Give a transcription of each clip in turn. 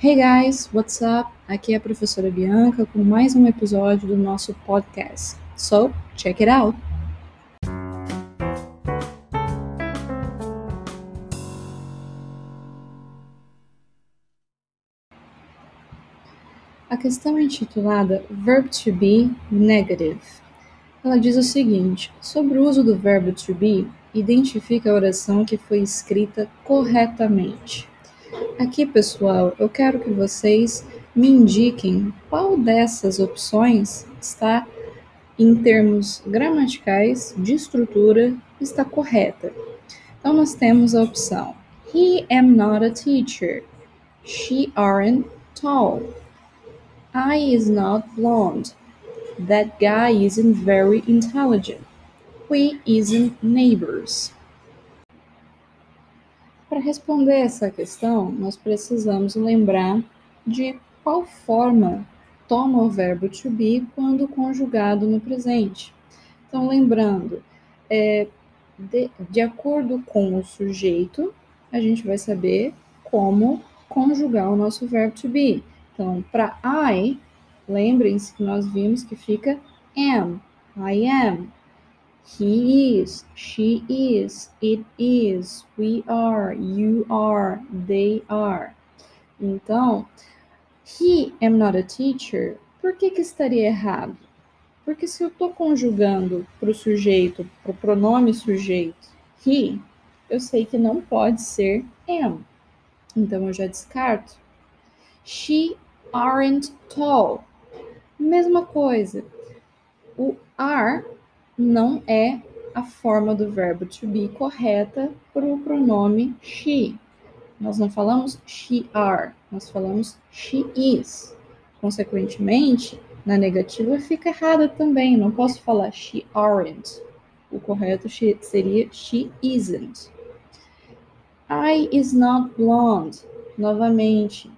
Hey guys, what's up? Aqui é a professora Bianca com mais um episódio do nosso podcast. So, check it out! A questão é intitulada Verb to be Negative. Ela diz o seguinte: sobre o uso do verbo to be, identifique a oração que foi escrita corretamente. Aqui, pessoal, eu quero que vocês me indiquem qual dessas opções está, em termos gramaticais, de estrutura, está correta. Então, nós temos a opção He am not a teacher. She aren't tall. I is not blonde. That guy isn't very intelligent. We isn't neighbors. Para responder essa questão, nós precisamos lembrar de qual forma toma o verbo to be quando conjugado no presente. Então, lembrando, é, de, de acordo com o sujeito, a gente vai saber como conjugar o nosso verbo to be. Então, para I, lembrem-se que nós vimos que fica am, I am. He is, she is, it is, we are, you are, they are. Então, he am not a teacher, por que, que estaria errado? Porque se eu estou conjugando para o sujeito, para o pronome sujeito, he, eu sei que não pode ser am. Então eu já descarto. She aren't tall. Mesma coisa. O are não é a forma do verbo to be correta para o pronome she. Nós não falamos she are, nós falamos she is. Consequentemente, na negativa fica errada também. Não posso falar she aren't. O correto seria she isn't. I is not blonde. Novamente,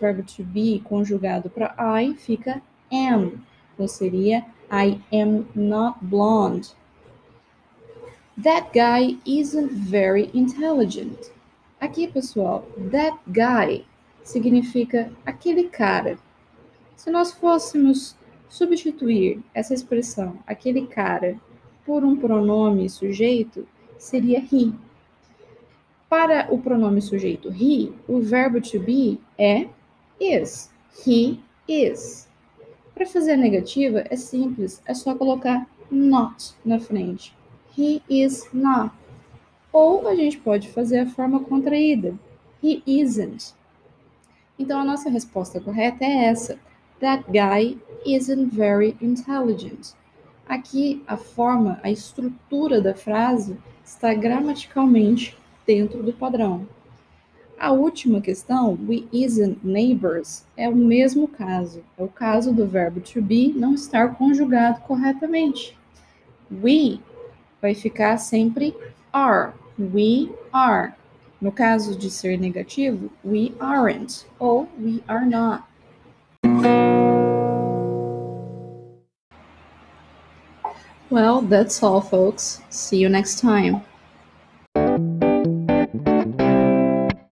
verbo to be conjugado para I fica am. Então seria I am not blonde. That guy isn't very intelligent. Aqui, pessoal, that guy significa aquele cara. Se nós fôssemos substituir essa expressão, aquele cara, por um pronome sujeito, seria he. Para o pronome sujeito he, o verbo to be é is. He is. Para fazer a negativa é simples, é só colocar not na frente. He is not. Ou a gente pode fazer a forma contraída. He isn't. Então a nossa resposta correta é essa. That guy isn't very intelligent. Aqui a forma, a estrutura da frase está gramaticalmente dentro do padrão. A última questão, we isn't neighbors, é o mesmo caso. É o caso do verbo to be não estar conjugado corretamente. We vai ficar sempre are. We are. No caso de ser negativo, we aren't ou we are not. Well, that's all, folks. See you next time.